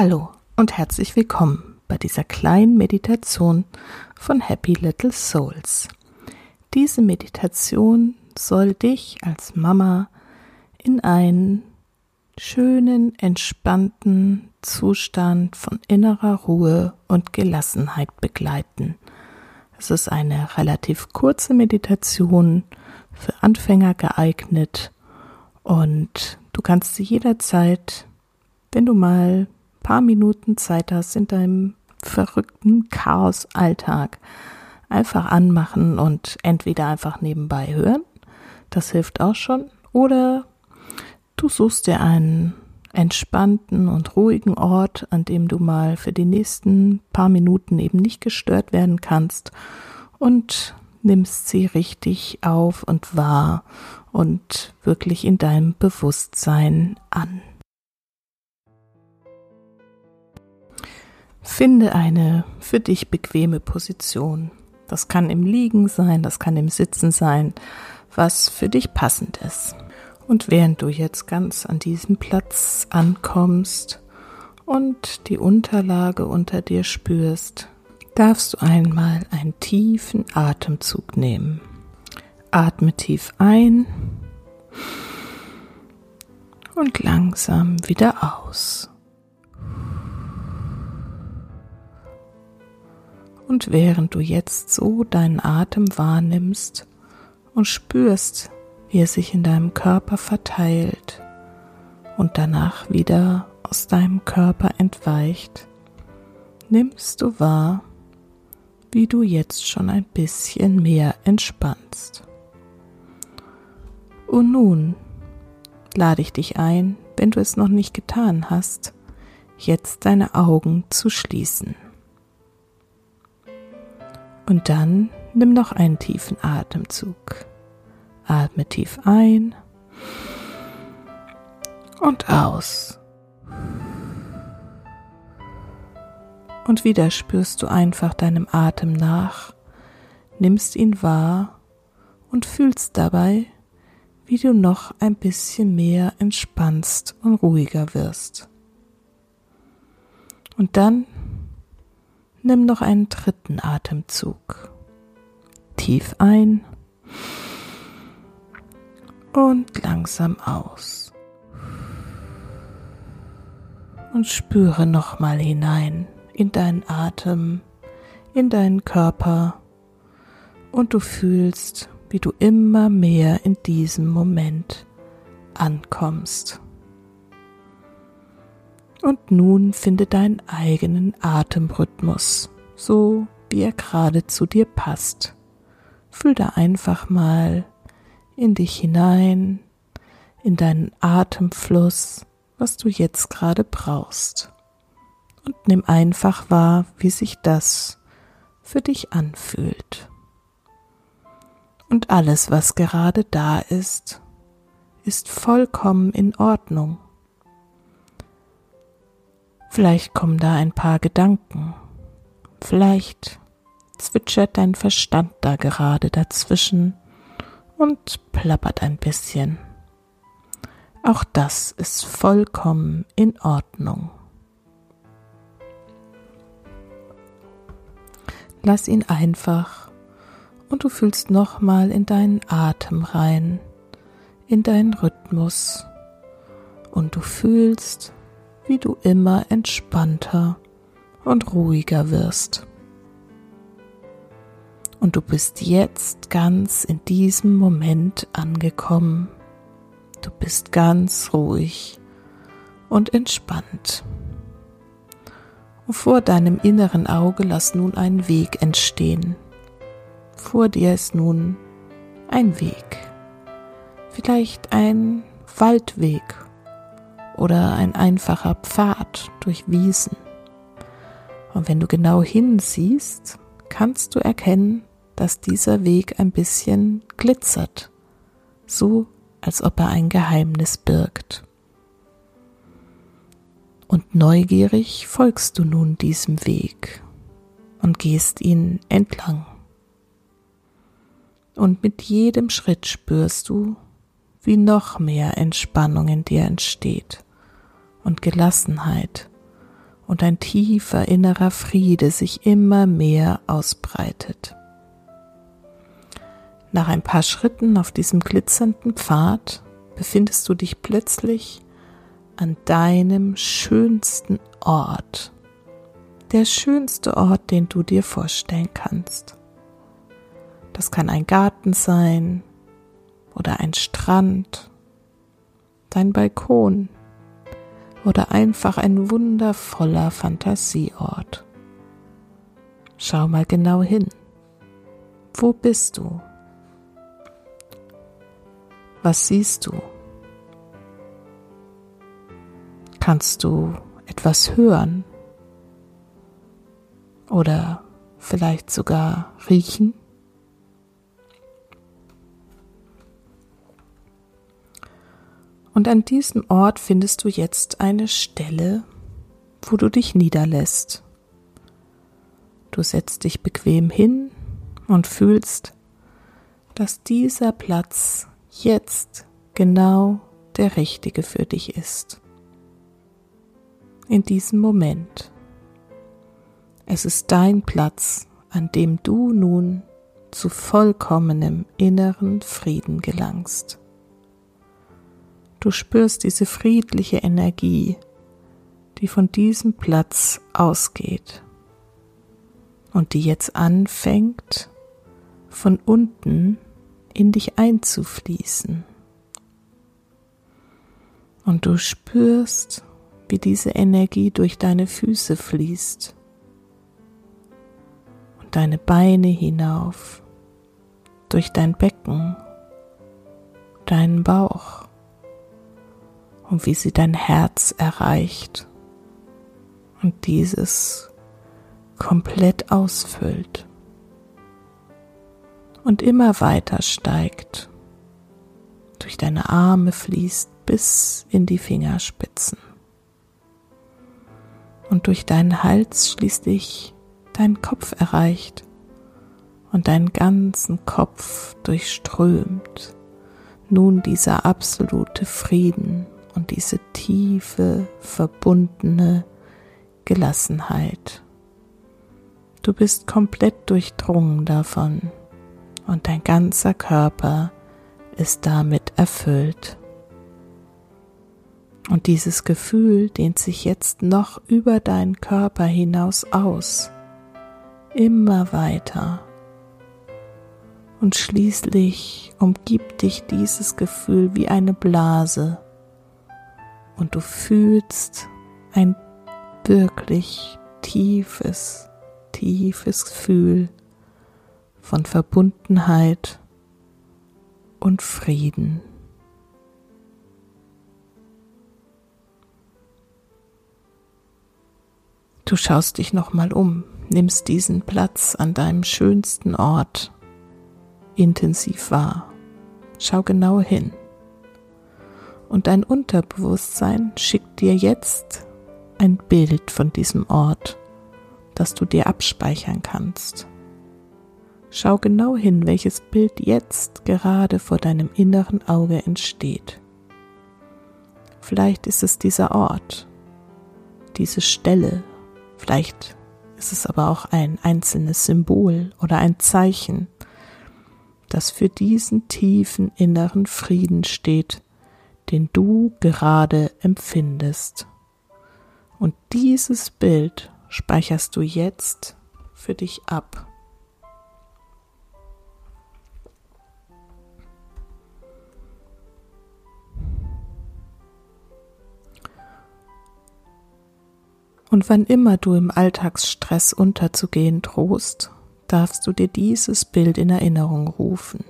Hallo und herzlich willkommen bei dieser kleinen Meditation von Happy Little Souls. Diese Meditation soll dich als Mama in einen schönen, entspannten Zustand von innerer Ruhe und Gelassenheit begleiten. Es ist eine relativ kurze Meditation für Anfänger geeignet und du kannst sie jederzeit, wenn du mal paar Minuten Zeit hast in deinem verrückten Chaos-Alltag, einfach anmachen und entweder einfach nebenbei hören, das hilft auch schon, oder du suchst dir einen entspannten und ruhigen Ort, an dem du mal für die nächsten paar Minuten eben nicht gestört werden kannst. Und nimmst sie richtig auf und wahr und wirklich in deinem Bewusstsein an. Finde eine für dich bequeme Position. Das kann im Liegen sein, das kann im Sitzen sein, was für dich passend ist. Und während du jetzt ganz an diesem Platz ankommst und die Unterlage unter dir spürst, darfst du einmal einen tiefen Atemzug nehmen. Atme tief ein und langsam wieder aus. Und während du jetzt so deinen Atem wahrnimmst und spürst, wie er sich in deinem Körper verteilt und danach wieder aus deinem Körper entweicht, nimmst du wahr, wie du jetzt schon ein bisschen mehr entspannst. Und nun lade ich dich ein, wenn du es noch nicht getan hast, jetzt deine Augen zu schließen. Und dann nimm noch einen tiefen Atemzug. Atme tief ein und aus. Und wieder spürst du einfach deinem Atem nach, nimmst ihn wahr und fühlst dabei, wie du noch ein bisschen mehr entspannst und ruhiger wirst. Und dann nimm noch einen dritten Atemzug. Tief ein und langsam aus. Und spüre nochmal hinein in deinen Atem, in deinen Körper und du fühlst, wie du immer mehr in diesem Moment ankommst. Und nun finde deinen eigenen Atemrhythmus, so wie er gerade zu dir passt. Fühl da einfach mal in dich hinein, in deinen Atemfluss, was du jetzt gerade brauchst. Und nimm einfach wahr, wie sich das für dich anfühlt. Und alles, was gerade da ist, ist vollkommen in Ordnung. Vielleicht kommen da ein paar Gedanken, vielleicht zwitschert dein Verstand da gerade dazwischen und plappert ein bisschen. Auch das ist vollkommen in Ordnung. Lass ihn einfach und du fühlst nochmal in deinen Atem rein, in deinen Rhythmus und du fühlst, wie du immer entspannter und ruhiger wirst. Und du bist jetzt ganz in diesem Moment angekommen. Du bist ganz ruhig und entspannt. Und vor deinem inneren Auge lass nun einen Weg entstehen. Vor dir ist nun ein Weg. Vielleicht ein Waldweg oder ein einfacher Pfad durch Wiesen. Und wenn du genau hinsiehst, kannst du erkennen, dass dieser Weg ein bisschen glitzert, so als ob er ein Geheimnis birgt. Und neugierig folgst du nun diesem Weg und gehst ihn entlang. Und mit jedem Schritt spürst du, wie noch mehr Entspannung in dir entsteht und Gelassenheit und ein tiefer innerer Friede sich immer mehr ausbreitet. Nach ein paar Schritten auf diesem glitzernden Pfad befindest du dich plötzlich an deinem schönsten Ort. Der schönste Ort, den du dir vorstellen kannst. Das kann ein Garten sein oder ein Strand, dein Balkon oder einfach ein wundervoller Fantasieort. Schau mal genau hin. Wo bist du? Was siehst du? Kannst du etwas hören? Oder vielleicht sogar riechen? Und an diesem Ort findest du jetzt eine Stelle, wo du dich niederlässt. Du setzt dich bequem hin und fühlst, dass dieser Platz jetzt genau der richtige für dich ist. In diesem Moment. Es ist dein Platz, an dem du nun zu vollkommenem inneren Frieden gelangst. Du spürst diese friedliche Energie, die von diesem Platz ausgeht und die jetzt anfängt, von unten in dich einzufließen. Und du spürst, wie diese Energie durch deine Füße fließt und deine Beine hinauf, durch dein Becken, deinen Bauch und wie sie dein Herz erreicht und dieses komplett ausfüllt und immer weiter steigt, durch deine Arme fließt bis in die Fingerspitzen. Und durch deinen Hals schließlich deinen Kopf erreicht und deinen ganzen Kopf durchströmt. Nun dieser absolute Frieden und diese tiefe, verbundene Gelassenheit. Du bist komplett durchdrungen davon und dein ganzer Körper ist damit erfüllt. Und dieses Gefühl dehnt sich jetzt noch über deinen Körper hinaus aus, immer weiter. Und schließlich umgibt dich dieses Gefühl wie eine Blase und du fühlst ein wirklich tiefes, tiefes Gefühl von Verbundenheit und Frieden. Du schaust dich nochmal um, nimmst diesen Platz an deinem schönsten Ort intensiv wahr. Schau genau hin und dein Unterbewusstsein schickt dir jetzt ein Bild von diesem Ort, das du dir abspeichern kannst. Schau genau hin, welches Bild jetzt gerade vor deinem inneren Auge entsteht. Vielleicht ist es dieser Ort, diese Stelle, vielleicht ist es aber auch ein einzelnes Symbol oder ein Zeichen, das für diesen tiefen inneren Frieden steht, den du gerade empfindest. Und dieses Bild speicherst du jetzt für dich ab. Und wann immer du im Alltagsstress unterzugehen drohst, darfst du dir dieses Bild in Erinnerung rufen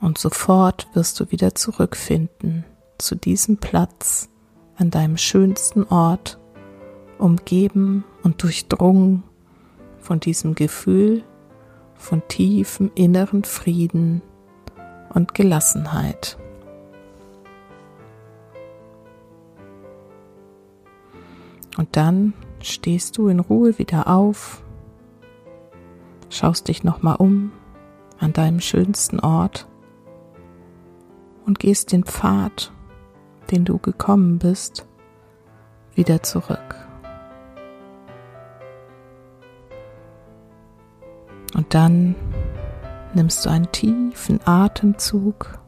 und sofort wirst du wieder zurückfinden zu diesem Platz an deinem schönsten Ort, umgeben und durchdrungen von diesem Gefühl von tiefem inneren Frieden und Gelassenheit. Und dann stehst du in Ruhe wieder auf, schaust dich nochmal um an deinem schönsten Ort und gehst den Pfad, den du gekommen bist, wieder zurück. Und dann nimmst du einen tiefen Atemzug,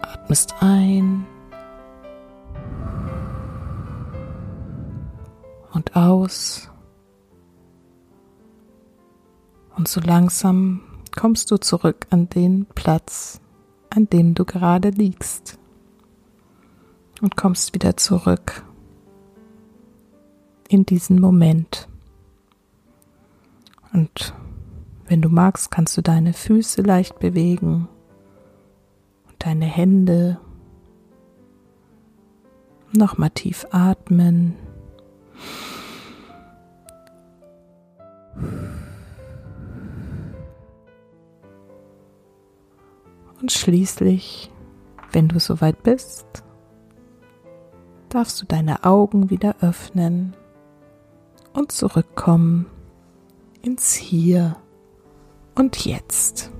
atmest ein und aus. Und so langsam kommst du zurück an den Platz, an dem du gerade liegst. Und kommst wieder zurück in diesen Moment. Und wenn du magst, kannst du deine Füße leicht bewegen und deine Hände. Nochmal tief atmen. Und schließlich, wenn du soweit bist, darfst du deine Augen wieder öffnen und zurückkommen ins Hier und Jetzt.